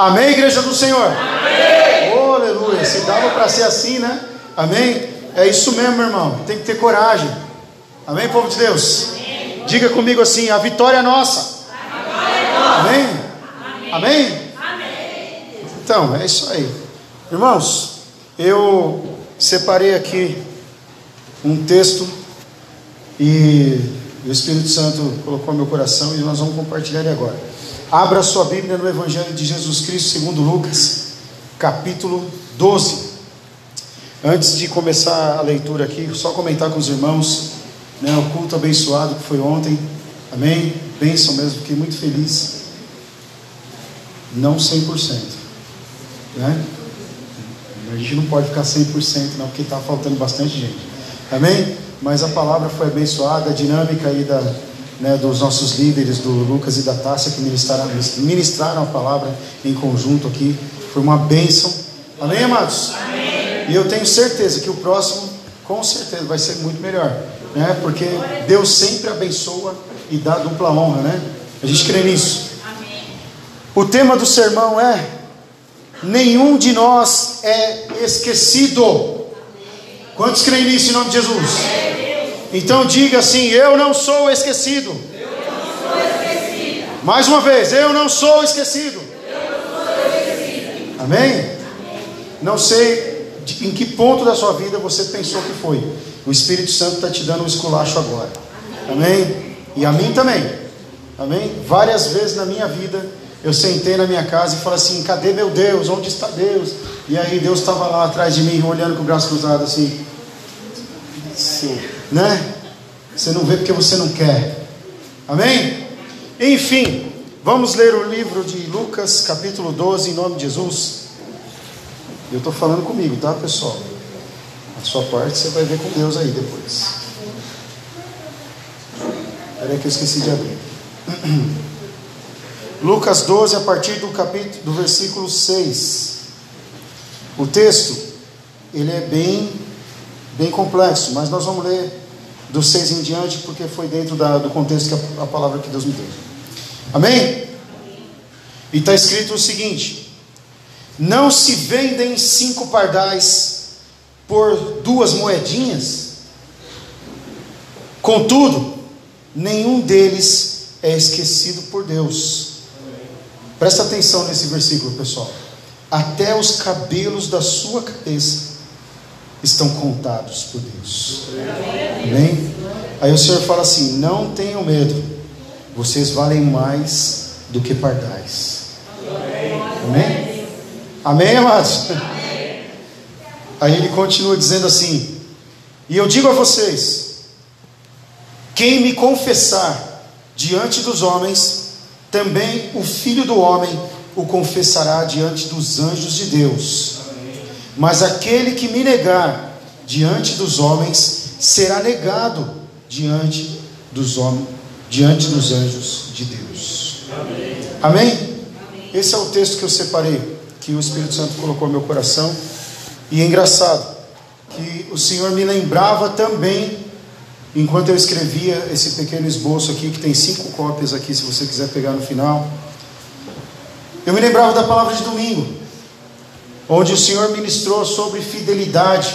Amém, igreja do Senhor? Amém. Oh, aleluia. Se dava para ser assim, né? Amém? É isso mesmo, meu irmão. Tem que ter coragem. Amém, povo de Deus? Amém. Diga comigo assim: a vitória é nossa. Amém? Amém? Amém? Então, é isso aí. Irmãos, eu separei aqui um texto e o Espírito Santo colocou no meu coração e nós vamos compartilhar ele agora. Abra sua Bíblia no Evangelho de Jesus Cristo, segundo Lucas, capítulo 12. Antes de começar a leitura aqui, só comentar com os irmãos, né, o culto abençoado que foi ontem. Amém? Bênção mesmo, fiquei muito feliz. Não 100%. Né? A gente não pode ficar 100% não, porque está faltando bastante gente. Amém? Mas a palavra foi abençoada, a dinâmica aí da, né, dos nossos líderes, do Lucas e da Tássia, que ministraram, ministraram a palavra em conjunto aqui. Foi uma bênção. Amém, amados? Amém. E eu tenho certeza que o próximo, com certeza, vai ser muito melhor. Né? Porque Deus sempre abençoa e dá dupla honra, né? A gente crê nisso. Amém. O tema do sermão é: nenhum de nós é esquecido. Quantos creem nisso em nome de Jesus? Então diga assim: Eu não sou esquecido. Mais uma vez, eu não sou esquecido. Amém? Não sei em que ponto da sua vida você pensou que foi. O Espírito Santo está te dando um esculacho agora. Amém? E a mim também. Amém? Várias vezes na minha vida eu sentei na minha casa e falei assim: cadê meu Deus? Onde está Deus? E aí Deus estava lá atrás de mim, olhando com o braço cruzado assim. Sim. Né? Você não vê porque você não quer. Amém? Enfim, vamos ler o livro de Lucas, capítulo 12, em nome de Jesus. Eu estou falando comigo, tá, pessoal? A sua parte você vai ver com Deus aí depois. Espera que eu esqueci de abrir. Lucas 12, a partir do capítulo do versículo 6. O texto, ele é bem bem complexo, mas nós vamos ler do 6 em diante, porque foi dentro da, do contexto que a, a palavra que Deus me deu. Amém? E está escrito o seguinte: Não se vendem cinco pardais por duas moedinhas? Contudo, nenhum deles é esquecido por Deus. Presta atenção nesse versículo, pessoal. Até os cabelos da sua cabeça estão contados por Deus. Amém? Aí o Senhor fala assim: Não tenham medo, vocês valem mais do que pardais. Amém? Amém, amados? Aí ele continua dizendo assim: E eu digo a vocês, quem me confessar diante dos homens, também o filho do homem o confessará diante dos anjos de Deus. Mas aquele que me negar diante dos homens será negado diante dos homens, diante dos anjos de Deus. Amém. Amém? Esse é o texto que eu separei, que o Espírito Santo colocou no meu coração. E é engraçado que o Senhor me lembrava também Enquanto eu escrevia esse pequeno esboço aqui, que tem cinco cópias aqui, se você quiser pegar no final, eu me lembrava da palavra de domingo, onde o Senhor ministrou sobre fidelidade,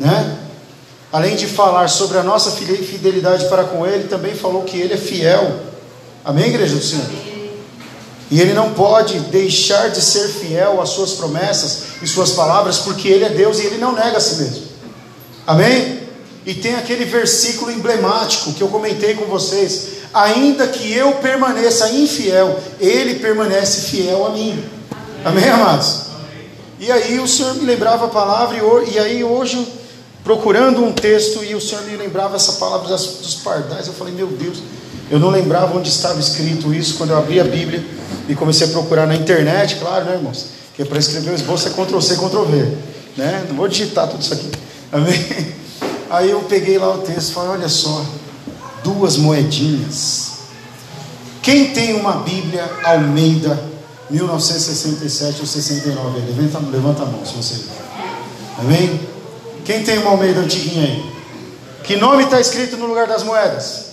né? Além de falar sobre a nossa fidelidade para com Ele, também falou que Ele é fiel. Amém, igreja do Senhor? E Ele não pode deixar de ser fiel às Suas promessas e Suas palavras, porque Ele é Deus e Ele não nega a si mesmo. Amém? E tem aquele versículo emblemático que eu comentei com vocês: ainda que eu permaneça infiel, Ele permanece fiel a mim. Amém, amados? E aí o Senhor me lembrava a palavra, e aí hoje, procurando um texto, e o Senhor me lembrava essa palavra dos pardais, eu falei, meu Deus, eu não lembrava onde estava escrito isso quando eu abri a Bíblia e comecei a procurar na internet, claro, né, irmãos? Que é para escrever o esboço é Ctrl C, Ctrl V, né? Não vou digitar tudo isso aqui, amém? Aí eu peguei lá o texto e falei: olha só, duas moedinhas. Quem tem uma Bíblia Almeida 1967 ou 69? Levanta, levanta a mão se você. Amém? Quem tem uma Almeida antiguinha aí? Que nome está escrito no lugar das moedas?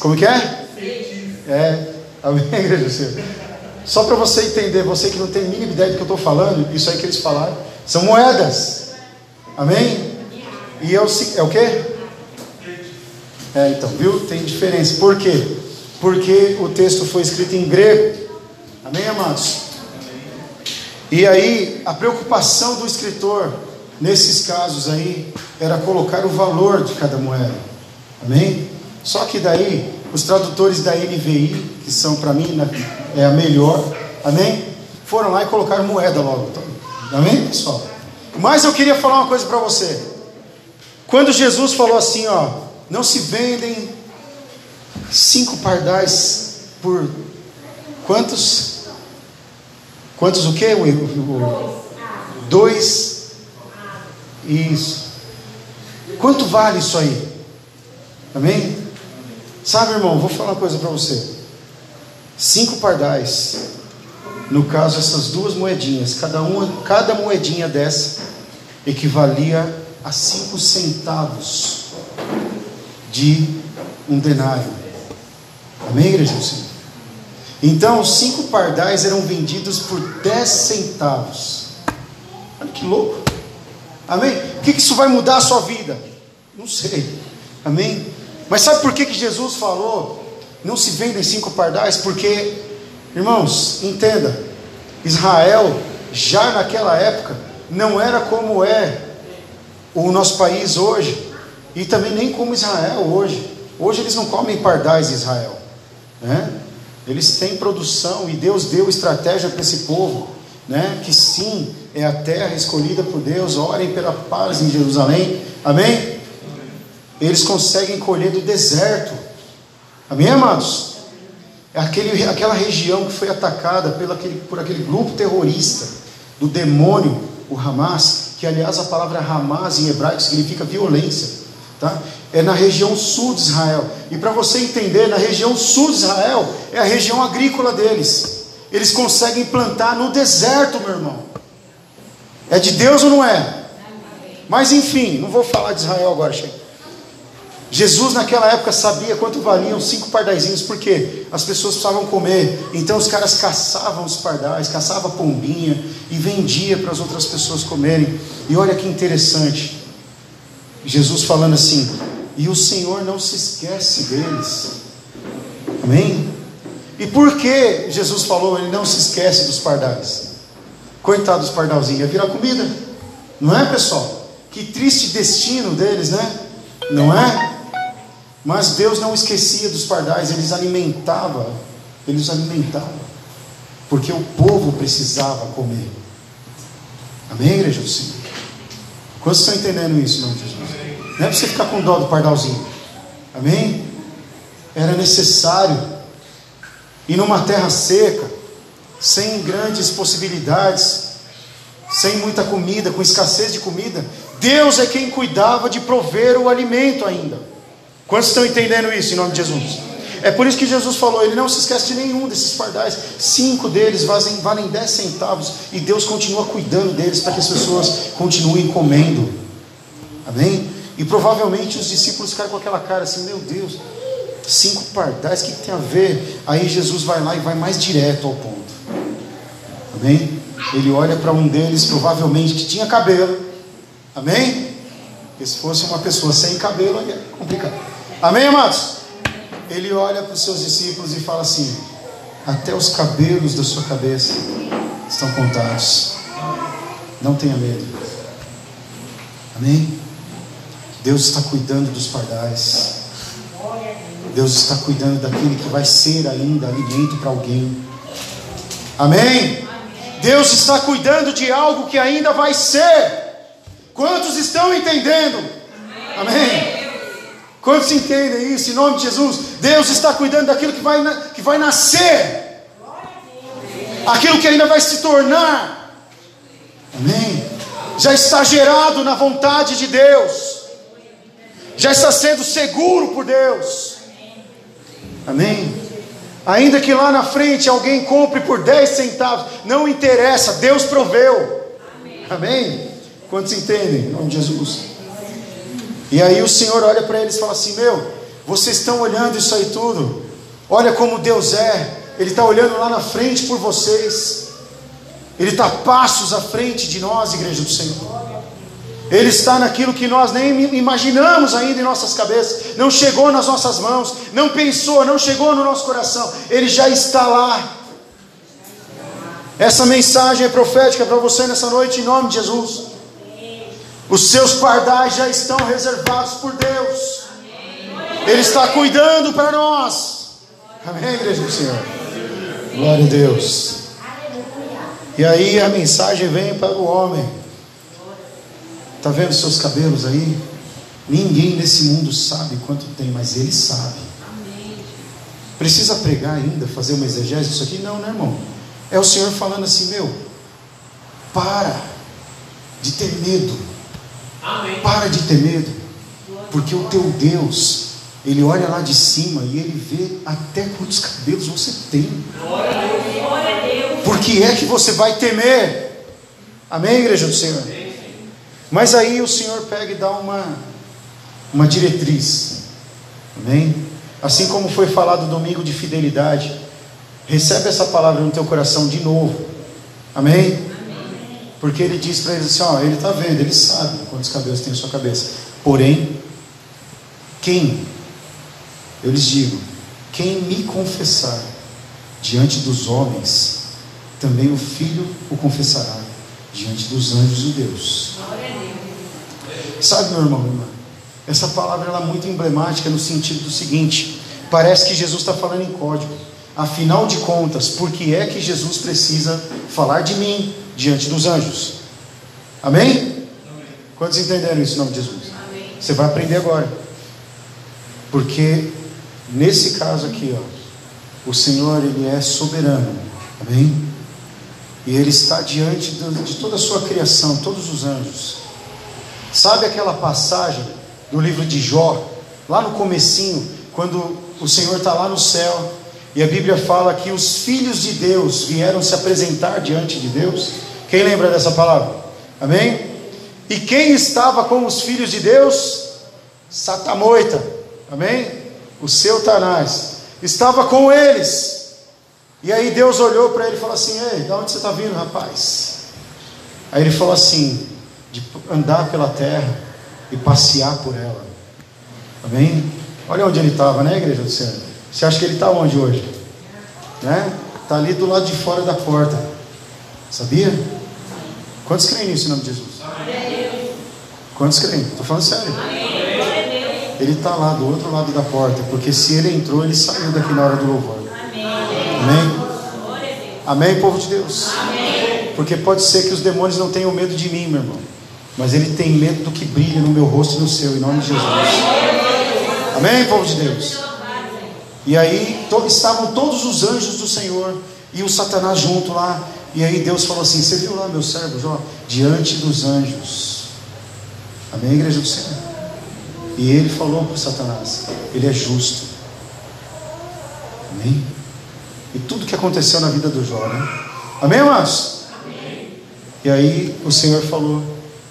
Como que é? É, Amém, igreja? Só para você entender, você que não tem a mínima ideia do que eu estou falando, isso aí que eles falaram, são moedas. Amém? E é o, é o quê? É, então, viu? Tem diferença. Por quê? Porque o texto foi escrito em grego. Amém, amados? E aí, a preocupação do escritor, nesses casos aí, era colocar o valor de cada moeda. Amém? Só que daí, os tradutores da NVI, que são para mim é a melhor, amém? Foram lá e colocaram moeda logo. Amém, pessoal? Mas eu queria falar uma coisa para você. Quando Jesus falou assim, ó, não se vendem cinco pardais por quantos? Quantos o quê? O, o, dois. Isso. Quanto vale isso aí? Amém? Sabe, irmão, vou falar uma coisa para você. Cinco pardais. No caso, essas duas moedinhas, cada uma, cada moedinha dessa equivalia a cinco centavos de um denário. Amém, igreja do Senhor? Então, cinco pardais eram vendidos por dez centavos. Olha que louco. Amém? O que isso vai mudar a sua vida? Não sei. Amém? Mas sabe por que, que Jesus falou? Não se vendem cinco pardais? Porque, irmãos, entenda, Israel, já naquela época, não era como é o nosso país hoje, e também nem como Israel hoje. Hoje eles não comem pardais em Israel, né? Eles têm produção e Deus deu estratégia para esse povo, né? Que sim, é a terra escolhida por Deus. Orem pela paz em Jerusalém, amém? Eles conseguem colher do deserto, amém, amados? É aquele, aquela região que foi atacada pelo aquele, por aquele grupo terrorista do demônio, o Hamas, que aliás a palavra Hamas em hebraico significa violência, tá? É na região sul de Israel. E para você entender, na região sul de Israel é a região agrícola deles. Eles conseguem plantar no deserto, meu irmão. É de Deus ou não é? Mas enfim, não vou falar de Israel agora, chega. Jesus naquela época sabia quanto valiam cinco pardaizinhos, porque as pessoas precisavam comer, então os caras caçavam os pardais, caçavam pombinha e vendia para as outras pessoas comerem. E olha que interessante, Jesus falando assim, e o Senhor não se esquece deles, amém? E por que Jesus falou, ele não se esquece dos pardais? Coitado dos pardalzinhos, ia virar comida, não é pessoal? Que triste destino deles, né? Não é? Mas Deus não esquecia dos pardais, eles alimentavam, eles alimentavam, porque o povo precisava comer. Amém, igreja do Senhor? Quantos estão entendendo isso, não, Jesus? Não é para você ficar com dó do pardalzinho. Amém? Era necessário. E numa terra seca, sem grandes possibilidades, sem muita comida, com escassez de comida, Deus é quem cuidava de prover o alimento ainda. Quantos estão entendendo isso em nome de Jesus? É por isso que Jesus falou: Ele não se esquece de nenhum desses pardais. Cinco deles valem, valem dez centavos. E Deus continua cuidando deles para que as pessoas continuem comendo. Amém? E provavelmente os discípulos ficaram com aquela cara assim: Meu Deus, cinco pardais, o que, que tem a ver? Aí Jesus vai lá e vai mais direto ao ponto. Amém? Ele olha para um deles, provavelmente que tinha cabelo. Amém? Porque se fosse uma pessoa sem cabelo, aí é complicado. Amém, amados? Ele olha para os seus discípulos e fala assim: Até os cabelos da sua cabeça estão contados. Não tenha medo. Amém? Deus está cuidando dos pardais. Deus está cuidando daquele que vai ser ainda alimento para alguém. Amém? Deus está cuidando de algo que ainda vai ser. Quantos estão entendendo? Amém? Quantos entendem isso em nome de Jesus? Deus está cuidando daquilo que vai, que vai nascer, aquilo que ainda vai se tornar. Amém? Já está gerado na vontade de Deus, já está sendo seguro por Deus. Amém? Ainda que lá na frente alguém compre por 10 centavos, não interessa, Deus proveu. Amém? Quantos entendem? Em nome de Jesus. E aí o Senhor olha para eles e fala assim: Meu, vocês estão olhando isso aí tudo, olha como Deus é, Ele está olhando lá na frente por vocês. Ele está passos à frente de nós, igreja do Senhor. Ele está naquilo que nós nem imaginamos ainda em nossas cabeças, não chegou nas nossas mãos, não pensou, não chegou no nosso coração, Ele já está lá. Essa mensagem é profética para você nessa noite, em nome de Jesus. Os seus pardais já estão reservados por Deus, Ele está cuidando para nós. Amém, igreja do Senhor. Glória a Deus. E aí a mensagem vem para o homem. Está vendo seus cabelos aí? Ninguém nesse mundo sabe quanto tem, mas ele sabe. Precisa pregar ainda, fazer uma exegese disso aqui? Não, né, irmão? É o Senhor falando assim: meu, para de ter medo. Amém. Para de ter medo. Porque o teu Deus, ele olha lá de cima e ele vê até quantos cabelos você tem. Glória a Deus. Por que é que você vai temer? Amém, igreja do Senhor? Mas aí o Senhor pega e dá uma, uma diretriz. Amém? Assim como foi falado domingo de fidelidade. Recebe essa palavra no teu coração de novo. Amém? Porque ele diz para eles assim: ó, ele está vendo, ele sabe quantos cabelos tem em sua cabeça. Porém, quem, eu lhes digo, quem me confessar diante dos homens, também o Filho o confessará diante dos anjos de Deus. Sabe, meu irmão, irmã, essa palavra é muito emblemática no sentido do seguinte: parece que Jesus está falando em código. Afinal de contas, por que é que Jesus precisa falar de mim diante dos anjos? Amém? Amém. Quantos entenderam isso em nome de Jesus? Amém. Você vai aprender agora. Porque nesse caso aqui, ó, o Senhor ele é soberano. Amém? E ele está diante de toda a sua criação, todos os anjos. Sabe aquela passagem do livro de Jó, lá no comecinho, quando o Senhor está lá no céu, e a Bíblia fala que os filhos de Deus vieram se apresentar diante de Deus. Quem lembra dessa palavra? Amém? E quem estava com os filhos de Deus? Satamoita. Amém? O seu Tanás. Estava com eles. E aí Deus olhou para ele e falou assim: Ei, de onde você está vindo, rapaz? Aí ele falou assim: De andar pela terra e passear por ela. Amém? Olha onde ele estava, né, igreja do Senhor? Você acha que ele está onde hoje? Né? Está ali do lado de fora da porta. Sabia? Quantos creem nisso em nome de Jesus? Quantos creem? Estou falando sério. Ele está lá do outro lado da porta, porque se ele entrou, ele saiu daqui na hora do louvor. Amém? Amém, povo de Deus? Amém. Porque pode ser que os demônios não tenham medo de mim, meu irmão. Mas ele tem medo do que brilha no meu rosto e no seu, em nome de Jesus. Amém, povo de Deus? E aí to, estavam todos os anjos do Senhor e o Satanás junto lá. E aí Deus falou assim: Você viu lá meu servo Jó? Diante dos anjos. Amém, igreja do Senhor? E ele falou para o Satanás: Ele é justo. Amém? E tudo que aconteceu na vida do Jó? Amém, amados? E aí o Senhor falou,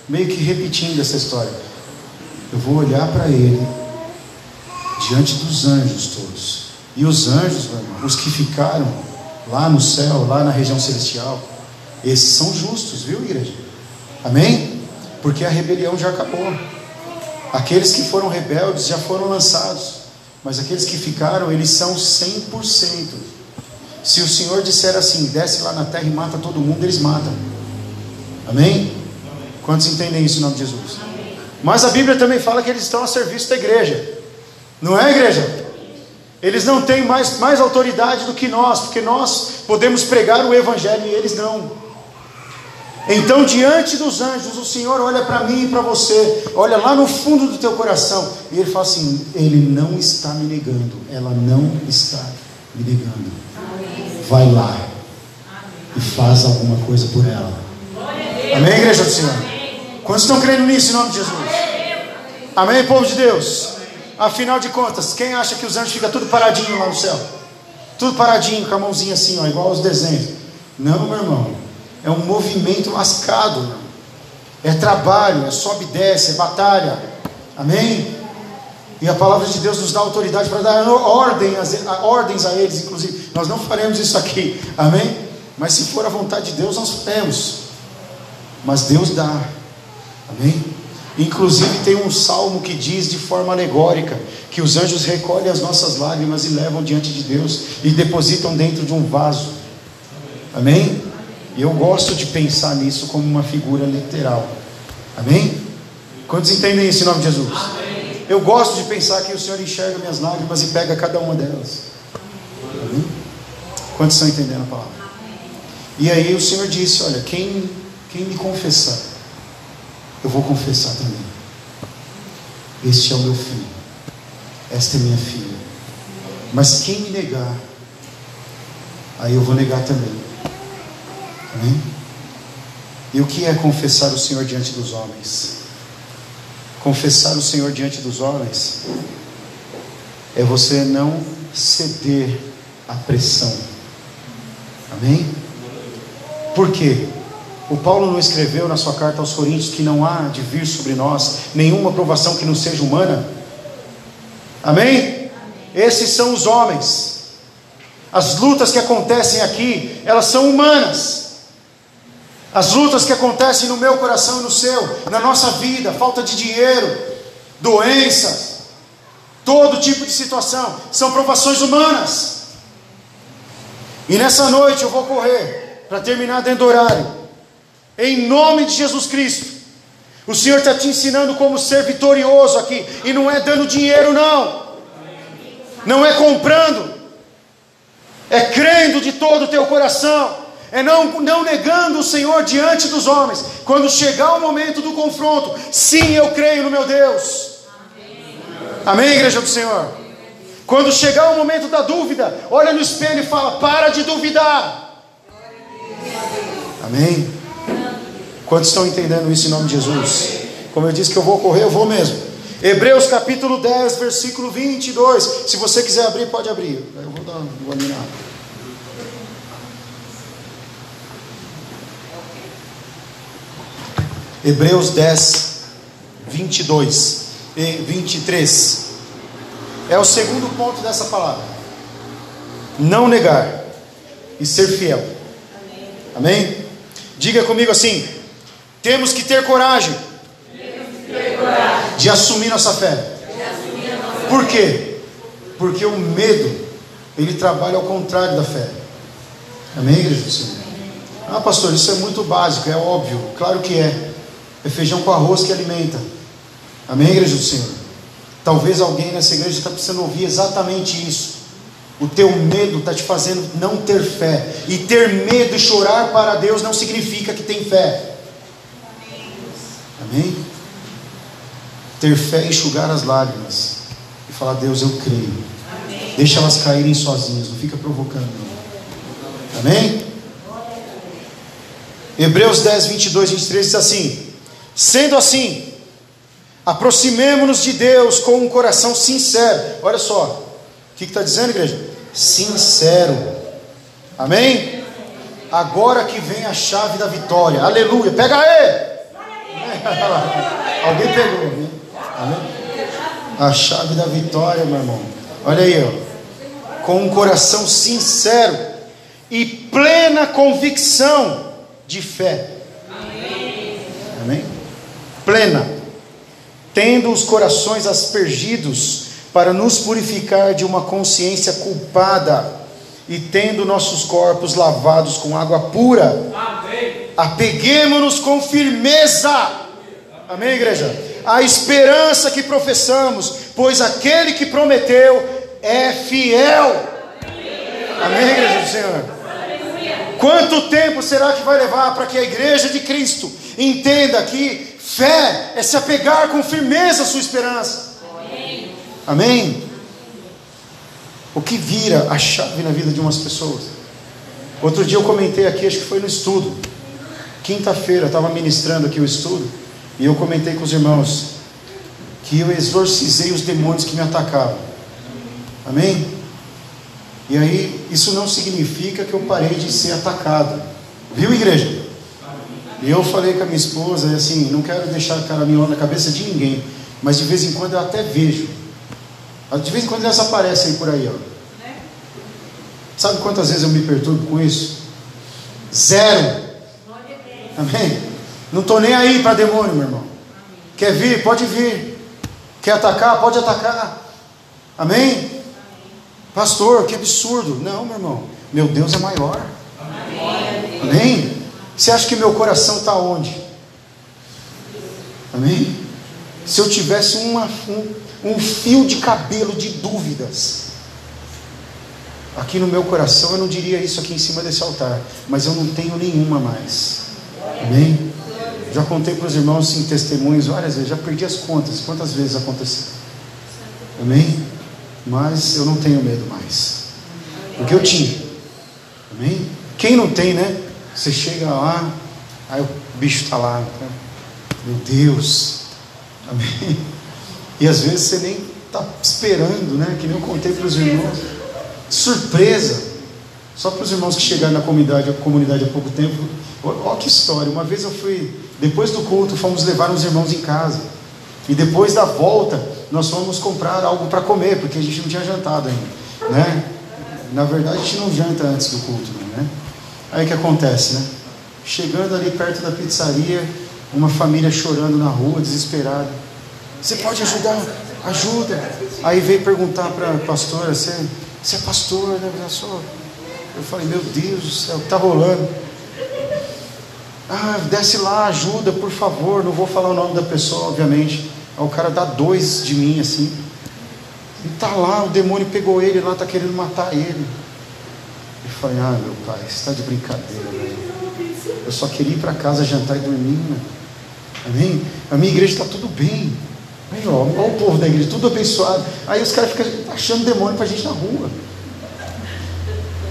meio que repetindo essa história: Eu vou olhar para ele diante dos anjos todos. E os anjos, meu irmão, os que ficaram lá no céu, lá na região celestial, esses são justos, viu, igreja? Amém? Porque a rebelião já acabou. Aqueles que foram rebeldes já foram lançados. Mas aqueles que ficaram, eles são 100%. Se o Senhor disser assim, desce lá na terra e mata todo mundo, eles matam. Amém? Quantos entendem isso em nome de Jesus? Mas a Bíblia também fala que eles estão a serviço da igreja. Não é, igreja? Eles não têm mais, mais autoridade do que nós, porque nós podemos pregar o Evangelho e eles não. Então, diante dos anjos, o Senhor olha para mim e para você, olha lá no fundo do teu coração, e Ele fala assim: Ele não está me negando, ela não está me negando vai lá e faz alguma coisa por ela. Amém, igreja do Senhor? Quantos estão crendo nisso em nome de Jesus? Amém, povo de Deus? Afinal de contas, quem acha que os anjos ficam tudo paradinho lá no céu? Tudo paradinho, com a mãozinha assim, ó, igual aos desenhos. Não, meu irmão. É um movimento lascado. É trabalho, é sobe e desce, é batalha. Amém? E a palavra de Deus nos dá autoridade para dar ordem, ordens a eles, inclusive. Nós não faremos isso aqui, amém? Mas se for a vontade de Deus, nós faremos. Mas Deus dá, amém? Inclusive tem um salmo que diz de forma alegórica que os anjos recolhem as nossas lágrimas e levam diante de Deus e depositam dentro de um vaso. Amém? E eu gosto de pensar nisso como uma figura literal. Amém? Quantos entendem isso em nome de Jesus? Amém. Eu gosto de pensar que o Senhor enxerga minhas lágrimas e pega cada uma delas. Quantos estão entendendo a palavra? E aí o Senhor disse: Olha, quem, quem me confessar, eu vou confessar também. Este é o meu filho, esta é minha filha. Mas quem me negar, aí eu vou negar também. Amém? E o que é confessar o Senhor diante dos homens? Confessar o Senhor diante dos homens é você não ceder à pressão. Amém? Por quê? O Paulo não escreveu na sua carta aos Coríntios que não há de vir sobre nós nenhuma provação que não seja humana? Amém? Amém? Esses são os homens. As lutas que acontecem aqui, elas são humanas. As lutas que acontecem no meu coração e no seu, na nossa vida, falta de dinheiro, doenças, todo tipo de situação, são provações humanas. E nessa noite eu vou correr para terminar dentro do horário, em nome de Jesus Cristo. O Senhor está te ensinando como ser vitorioso aqui, e não é dando dinheiro, não, não é comprando, é crendo de todo o teu coração é não, não negando o Senhor diante dos homens. Quando chegar o momento do confronto, sim, eu creio no meu Deus. Amém, Amém igreja do Senhor? Quando chegar o momento da dúvida, olha no espelho e fala: para de duvidar. Amém? Quantos estão entendendo isso em nome de Jesus? Como eu disse que eu vou correr, eu vou mesmo. Hebreus capítulo 10, versículo 22. Se você quiser abrir, pode abrir. Eu vou dar uma Hebreus 10, 22 e 23. É o segundo ponto dessa palavra. Não negar e ser fiel. Amém? Amém? Diga comigo assim: temos que ter coragem, que ter coragem. de assumir nossa fé. Nossa Por quê? Porque o medo, ele trabalha ao contrário da fé. Amém, igreja do Senhor? Ah, pastor, isso é muito básico, é óbvio, claro que é. É feijão com arroz que alimenta. Amém, igreja do Senhor? Talvez alguém nessa igreja está precisando ouvir exatamente isso. O teu medo está te fazendo não ter fé. E ter medo e chorar para Deus não significa que tem fé. Amém? Ter fé e enxugar as lágrimas. E falar, Deus, eu creio. Amém. Deixa elas caírem sozinhas, não fica provocando. Amém? Hebreus 10, 22, 23 diz assim: Sendo assim, aproximemo-nos de Deus com um coração sincero. Olha só, o que está dizendo, igreja? Sincero. Amém? Agora que vem a chave da vitória. Aleluia. Pega aí. Alguém pegou, né? Amém? A chave da vitória, meu irmão. Olha aí, ó. Com um coração sincero e plena convicção de fé. Plena, tendo os corações aspergidos para nos purificar de uma consciência culpada e tendo nossos corpos lavados com água pura. Apeguemos-nos com firmeza. Amém, igreja? A esperança que professamos, pois aquele que prometeu é fiel. Amém, igreja do Senhor? Quanto tempo será que vai levar para que a igreja de Cristo entenda que Fé é se apegar com firmeza à sua esperança. Amém. Amém. O que vira a chave na vida de umas pessoas? Outro dia eu comentei aqui, acho que foi no estudo. Quinta-feira eu estava ministrando aqui o estudo e eu comentei com os irmãos que eu exorcizei os demônios que me atacavam. Amém? E aí, isso não significa que eu parei de ser atacado. Viu, igreja? E eu falei com a minha esposa, assim, não quero deixar caraminhola na cabeça de ninguém, mas de vez em quando eu até vejo De vez em quando elas aparecem por aí, ó. Sabe quantas vezes eu me perturbo com isso? Zero. Amém? Não estou nem aí para demônio, meu irmão. Quer vir? Pode vir. Quer atacar? Pode atacar. Amém? Pastor, que absurdo. Não, meu irmão. Meu Deus é maior. Amém? Você acha que meu coração está onde? Amém? Se eu tivesse uma, um, um fio de cabelo de dúvidas, aqui no meu coração, eu não diria isso aqui em cima desse altar, mas eu não tenho nenhuma mais. Amém? Já contei para os irmãos em testemunhos várias vezes, já perdi as contas, quantas vezes aconteceu. Amém? Mas eu não tenho medo mais. Porque eu tinha. Amém? Quem não tem, né? Você chega lá, aí o bicho está lá. Meu Deus. Amém? E às vezes você nem está esperando, né? Que nem eu contei para os irmãos. Surpresa. Só para os irmãos que chegaram na comunidade, comunidade há pouco tempo. Olha que história. Uma vez eu fui, depois do culto, fomos levar os irmãos em casa. E depois da volta, nós fomos comprar algo para comer, porque a gente não tinha jantado ainda. Né? Na verdade, a gente não janta antes do culto. Né? Aí o que acontece, né? Chegando ali perto da pizzaria, uma família chorando na rua, desesperada. Você pode ajudar? Ajuda. Aí veio perguntar para a pastora: você, você é pastor, né? Eu falei: Meu Deus do céu, o que está rolando? Ah, desce lá, ajuda, por favor. Não vou falar o nome da pessoa, obviamente. Aí o cara dá dois de mim assim. E tá lá, o demônio pegou ele lá, tá querendo matar ele. Eu falei: Ah, meu pai, você está de brincadeira, velho. Eu só queria ir para casa jantar e dormir, né? Amém? A minha igreja está tudo bem. Aí, ó, ó, o povo da igreja, tudo abençoado. Aí os caras ficam achando demônio para gente na rua.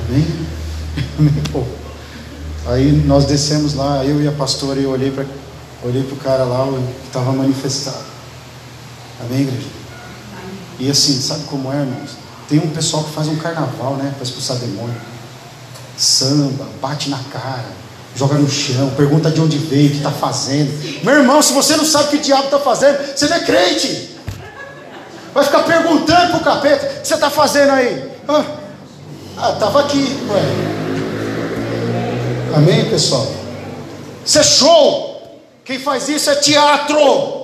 Amém? Amém. Aí nós descemos lá, eu e a pastora, eu olhei para olhei o cara lá que estava manifestado. Amém, igreja? E assim, sabe como é, irmãos? Tem um pessoal que faz um carnaval, né? Para expulsar demônio. Samba, bate na cara joga no chão, pergunta de onde veio, o que está fazendo. Meu irmão, se você não sabe o que o diabo está fazendo, você não é crente. Vai ficar perguntando para o capeta: o que você está fazendo aí? Ah, estava aqui. Ué. Amém, pessoal? Isso é show. Quem faz isso é teatro.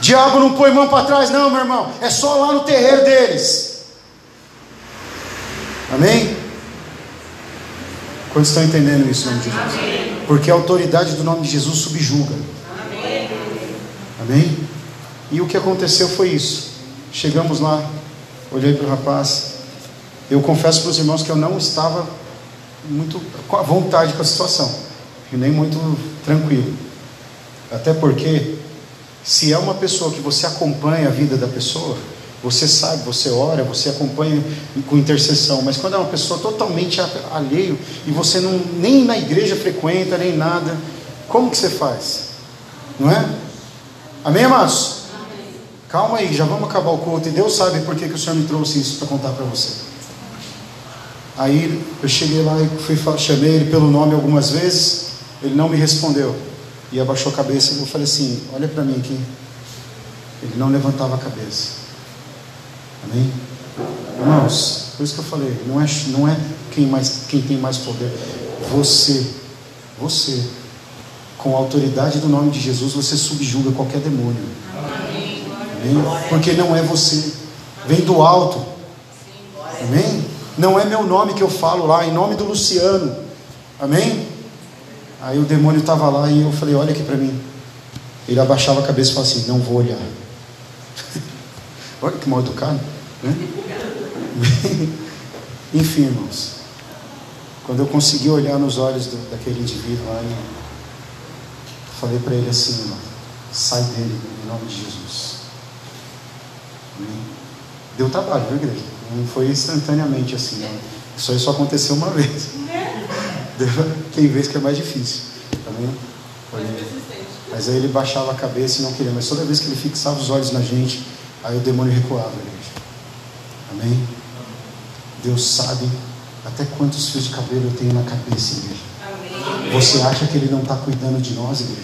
Diabo não põe mão para trás, não, meu irmão. É só lá no terreiro deles. Amém? Quando estão entendendo isso em nome de Jesus? Porque a autoridade do nome de Jesus subjuga. Amém. E o que aconteceu foi isso. Chegamos lá, olhei para o rapaz. Eu confesso para os irmãos que eu não estava muito a vontade com a situação, e nem muito tranquilo. Até porque, se é uma pessoa que você acompanha a vida da pessoa, você sabe, você ora, você acompanha com intercessão, mas quando é uma pessoa totalmente alheio e você não, nem na igreja frequenta, nem nada, como que você faz? Não é? Amém, amados? Calma aí, já vamos acabar o culto e Deus sabe por que, que o Senhor me trouxe isso para contar para você. Aí eu cheguei lá e fui, chamei ele pelo nome algumas vezes, ele não me respondeu. E abaixou a cabeça e eu falei assim: Olha para mim aqui. Ele não levantava a cabeça. Amém? Irmãos, por isso que eu falei, não é, não é quem, mais, quem tem mais poder. Você, você, com a autoridade do nome de Jesus, você subjuga qualquer demônio. Amém? Porque não é você, vem do alto. Amém? Não é meu nome que eu falo lá, em nome do Luciano. Amém? Aí o demônio estava lá e eu falei: Olha aqui para mim. Ele abaixava a cabeça e falava assim: Não vou olhar. Olha que mal educado. Né? Enfim, irmãos. Quando eu consegui olhar nos olhos do, daquele indivíduo lá, eu falei para ele assim: irmão, sai dele em nome de Jesus. Deu trabalho, viu, igreja? Não foi instantaneamente assim. Não. Isso aí só aconteceu uma vez. Tem vezes que é mais difícil. Tá vendo? Mas aí ele baixava a cabeça e não queria. Mas toda vez que ele fixava os olhos na gente, Aí o demônio recuava, igreja. Amém? Deus sabe até quantos fios de cabelo eu tenho na cabeça, igreja. Amém. Você acha que Ele não está cuidando de nós, igreja?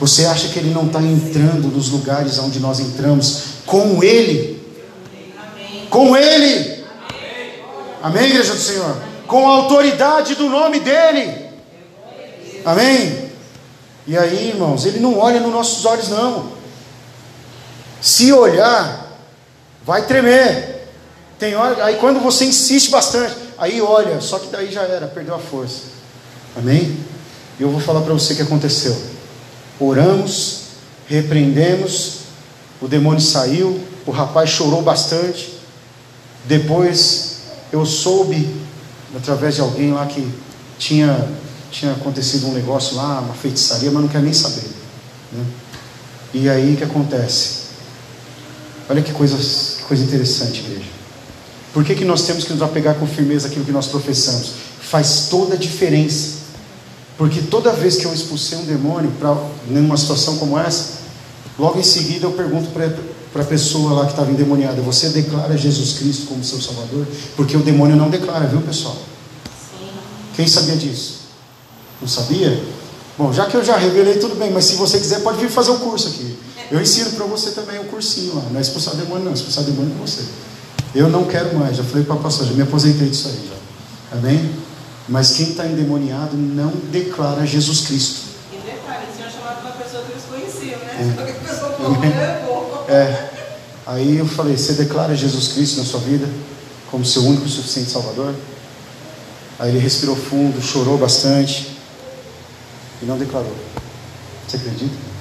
Você acha que Ele não está entrando nos lugares onde nós entramos Com Ele. Com Ele. Amém, igreja do Senhor? Com a autoridade do nome dEle. Amém? E aí, irmãos, Ele não olha nos nossos olhos, não. Se olhar, vai tremer. Tem hora, aí quando você insiste bastante, aí olha, só que daí já era, perdeu a força. Amém? E eu vou falar para você o que aconteceu. Oramos, repreendemos, o demônio saiu, o rapaz chorou bastante. Depois eu soube, através de alguém lá, que tinha, tinha acontecido um negócio lá, uma feitiçaria, mas não quer nem saber. Né? E aí o que acontece? Olha que coisa, que coisa interessante, igreja. Por que, que nós temos que nos apegar com firmeza aquilo que nós professamos? Faz toda a diferença. Porque toda vez que eu expulsei um demônio para numa situação como essa, logo em seguida eu pergunto para a pessoa lá que estava endemoniada: Você declara Jesus Cristo como seu Salvador? Porque o demônio não declara, viu pessoal? Sim. Quem sabia disso? Não sabia? Bom, já que eu já revelei, tudo bem, mas se você quiser, pode vir fazer o um curso aqui. Eu ensino para você também o um cursinho lá. Não é expulsar demônio, não, é expulsar demônio com você. Eu não quero mais, já falei para a pastora, já me aposentei disso aí já. Amém? Mas quem está endemoniado não declara Jesus Cristo. E detalhe, eles tinham chamado uma pessoa que eles conheciam, né? É. a pessoa falou, é. Aí eu falei, você declara Jesus Cristo na sua vida como seu único e suficiente Salvador? Aí ele respirou fundo, chorou bastante e não declarou. Você acredita?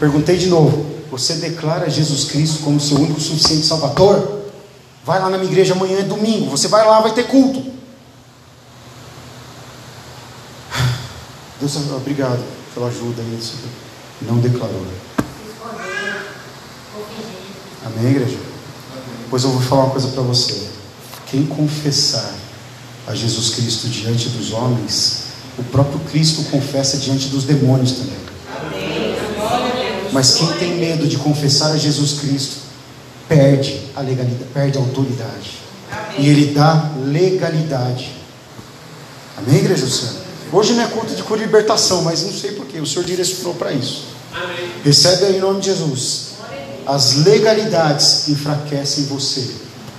Perguntei de novo: Você declara Jesus Cristo como seu único suficiente Salvador? Vai lá na minha igreja amanhã é domingo. Você vai lá, vai ter culto. Deus, obrigado pela ajuda aí. Não declarou. Amém, igreja? Pois eu vou falar uma coisa para você. Quem confessar a Jesus Cristo diante dos homens, o próprio Cristo confessa diante dos demônios também. Mas quem tem medo de confessar a Jesus Cristo, perde a legalidade, perde a autoridade. E ele dá legalidade. Amém, igreja do Senhor? Hoje não é culto de cura e libertação, mas não sei porquê, o Senhor direcionou para isso. Amém. Recebe aí em nome de Jesus. As legalidades enfraquecem você.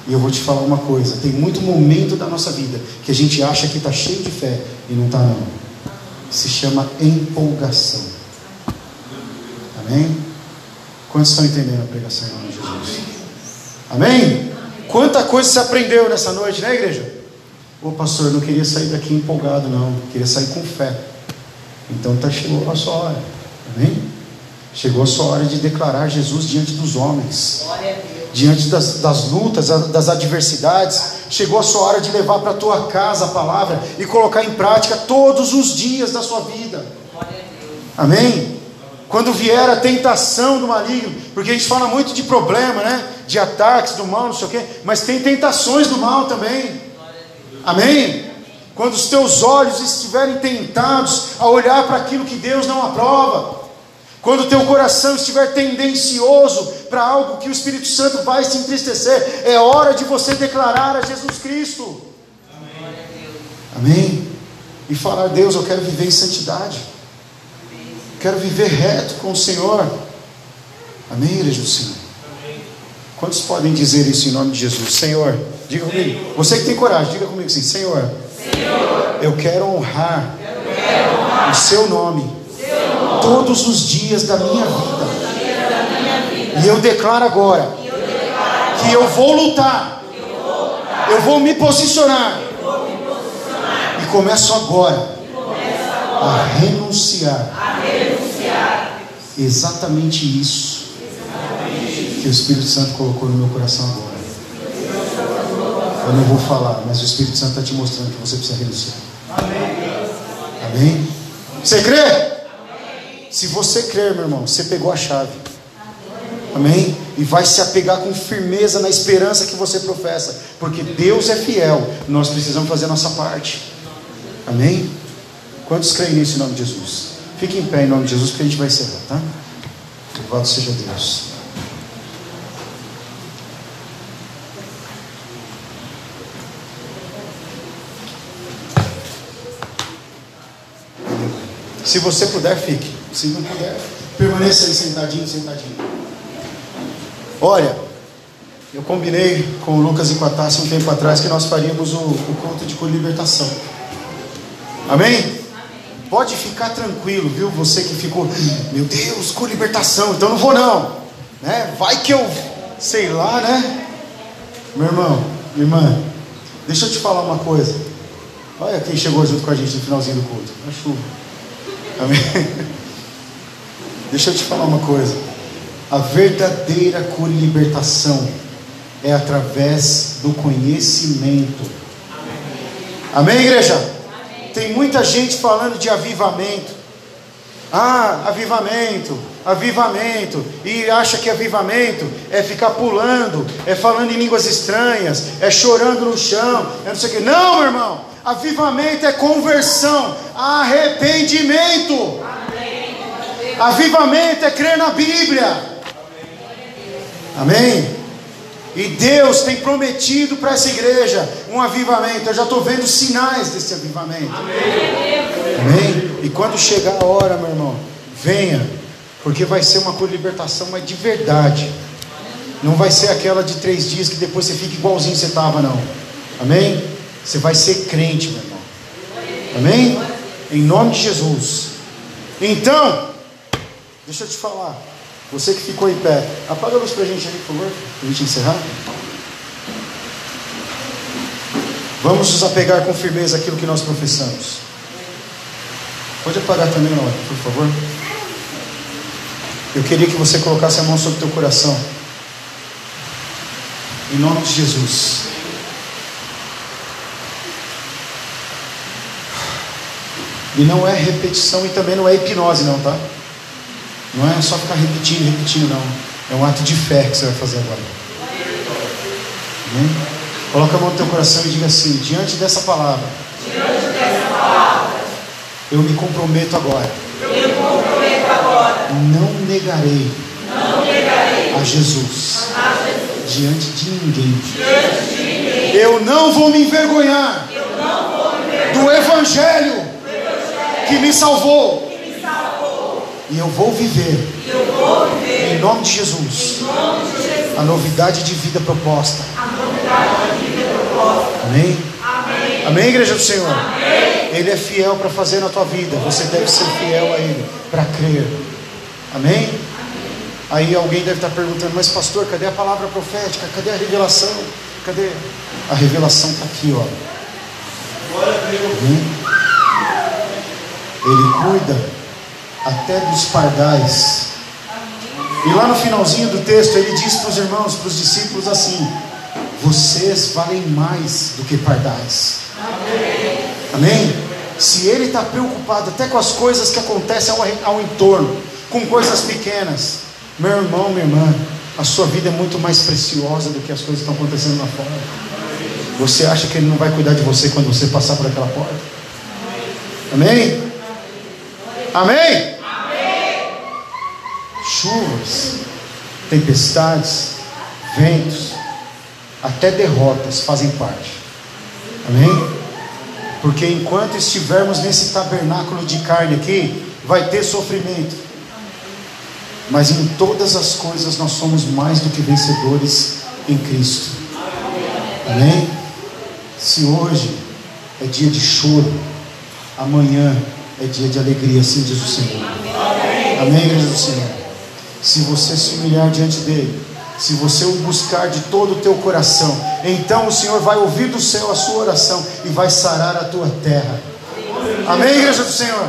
E eu vou te falar uma coisa: tem muito momento da nossa vida que a gente acha que está cheio de fé e não está, não. Se chama empolgação. Amém? Quantos estão entendendo a pregação em nome de Jesus? Amém? Quanta coisa você aprendeu nessa noite, né, igreja? Ô pastor, eu não queria sair daqui empolgado, não. queria sair com fé. Então tá, chegou a sua hora. Amém? Chegou a sua hora de declarar Jesus diante dos homens. Diante das, das lutas, das adversidades. Chegou a sua hora de levar para a tua casa a palavra e colocar em prática todos os dias da sua vida. Amém? Quando vier a tentação do maligno, porque a gente fala muito de problema, né? De ataques do mal, não sei o quê, mas tem tentações do mal também. Amém? Quando os teus olhos estiverem tentados a olhar para aquilo que Deus não aprova, quando o teu coração estiver tendencioso para algo que o Espírito Santo vai se entristecer, é hora de você declarar a Jesus Cristo. Amém? Amém? E falar, Deus, eu quero viver em santidade. Quero viver reto com o Senhor. Amém, igreja do Senhor? Quantos podem dizer isso em nome de Jesus? Senhor, diga comigo. Você que tem coragem, diga comigo assim: Senhor, Senhor eu quero honrar, eu quero honrar o seu nome, seu nome todos os dias da minha vida. E eu declaro agora que eu vou lutar, eu vou, me posicionar. E começo agora, a renunciar exatamente isso que o Espírito Santo colocou no meu coração agora. Eu não vou falar, mas o Espírito Santo está te mostrando que você precisa renunciar. Amém? Você crê? Se você crer, meu irmão, você pegou a chave. Amém? E vai se apegar com firmeza na esperança que você professa. Porque Deus é fiel. Nós precisamos fazer a nossa parte. Amém? Quantos creem nisso em nome de Jesus? Fique em pé em nome de Jesus, que a gente vai encerrar, tá? Louvado seja Deus. Se você puder, fique. Se não puder, permaneça aí sentadinho, sentadinho. Olha, eu combinei com o Lucas e com a Tássia um tempo atrás que nós faríamos o, o culto de libertação. Amém? Pode ficar tranquilo, viu? Você que ficou, meu Deus, com libertação, então não vou não. Né? Vai que eu, sei lá, né? Meu irmão, minha irmã, deixa eu te falar uma coisa. Olha quem chegou junto com a gente no finalzinho do culto. A chuva. Amém? Deixa eu te falar uma coisa. A verdadeira cura e libertação é através do conhecimento. Amém, Amém igreja? Tem muita gente falando de avivamento. Ah, avivamento, avivamento, e acha que avivamento é ficar pulando, é falando em línguas estranhas, é chorando no chão, é não sei o que. Não, meu irmão, avivamento é conversão, arrependimento. Amém. Avivamento é crer na Bíblia. Amém? E Deus tem prometido para essa igreja um avivamento. Eu já estou vendo sinais desse avivamento. Amém. Amém. E quando chegar a hora, meu irmão, venha, porque vai ser uma cor de libertação, mas de verdade. Não vai ser aquela de três dias que depois você fica igualzinho você estava, não. Amém? Você vai ser crente, meu irmão. Amém? Em nome de Jesus. Então, deixa eu te falar. Você que ficou em pé, apaga a luz para a gente ali, por favor, para a gente encerrar. Vamos nos apegar com firmeza aquilo que nós professamos. Pode apagar também, Laura, por favor. Eu queria que você colocasse a mão sobre o teu coração. Em nome de Jesus. E não é repetição e também não é hipnose, não, tá? Não é só ficar repetindo, repetindo, não. É um ato de fé que você vai fazer agora. Amém? Coloca a mão no teu coração e diga assim: diante dessa palavra, diante dessa palavra eu me comprometo agora. Eu me comprometo agora. Não negarei, não negarei a, Jesus, a Jesus diante de ninguém. Diante de ninguém. Eu não vou me envergonhar, eu não vou me envergonhar do evangelho, do evangelho que me salvou e eu vou viver. Eu vou viver. Em nome de Jesus. Em nome de Jesus. A novidade de vida proposta. De vida proposta. Amém? Amém. Amém, igreja do Senhor. Amém. Ele é fiel para fazer na tua vida. Você deve ser fiel a Ele para crer. Amém? Aí alguém deve estar perguntando, mas pastor, cadê a palavra profética? Cadê a revelação? Cadê? A revelação está aqui, ó. Amém? Ele cuida até dos pardais. E lá no finalzinho do texto ele diz para os irmãos, para os discípulos assim: Vocês valem mais do que pardais. Amém? Amém? Se ele está preocupado até com as coisas que acontecem ao, ao entorno, com coisas pequenas, meu irmão, minha irmã, a sua vida é muito mais preciosa do que as coisas que estão acontecendo lá fora. Você acha que ele não vai cuidar de você quando você passar por aquela porta? Amém? Amém? Amém? Chuvas, tempestades, ventos, até derrotas fazem parte. Amém? Porque enquanto estivermos nesse tabernáculo de carne aqui, vai ter sofrimento. Mas em todas as coisas nós somos mais do que vencedores em Cristo. Amém? Se hoje é dia de choro, amanhã é dia de alegria, assim diz o Senhor. Amém, igreja do Senhor. Se você se humilhar diante dele, se você o buscar de todo o teu coração, então o Senhor vai ouvir do céu a sua oração e vai sarar a tua terra. Amém, igreja do Senhor.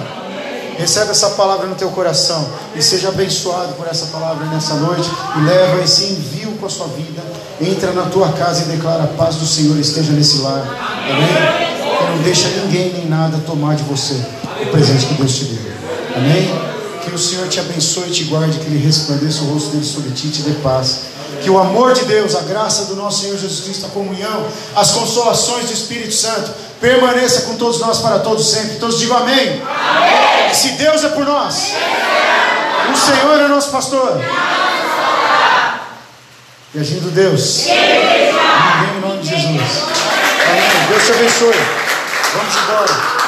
Recebe essa palavra no teu coração e seja abençoado por essa palavra nessa noite e leva esse envio com a sua vida. Entra na tua casa e declara a paz do Senhor esteja nesse lar. Amém? E não deixa ninguém nem nada tomar de você o presente que Deus te deu. Amém? Que o Senhor te abençoe e te guarde, que Ele resplandeça o rosto dele sobre ti e te dê paz. Que o amor de Deus, a graça do nosso Senhor Jesus Cristo, a comunhão, as consolações do Espírito Santo permaneça com todos nós para todos sempre. Todos digam amém. amém. Se Deus é por nós, o Senhor é nosso pastor. E agindo Deus, ninguém em nome de Jesus. Amém. Deus te abençoe. Vamos embora.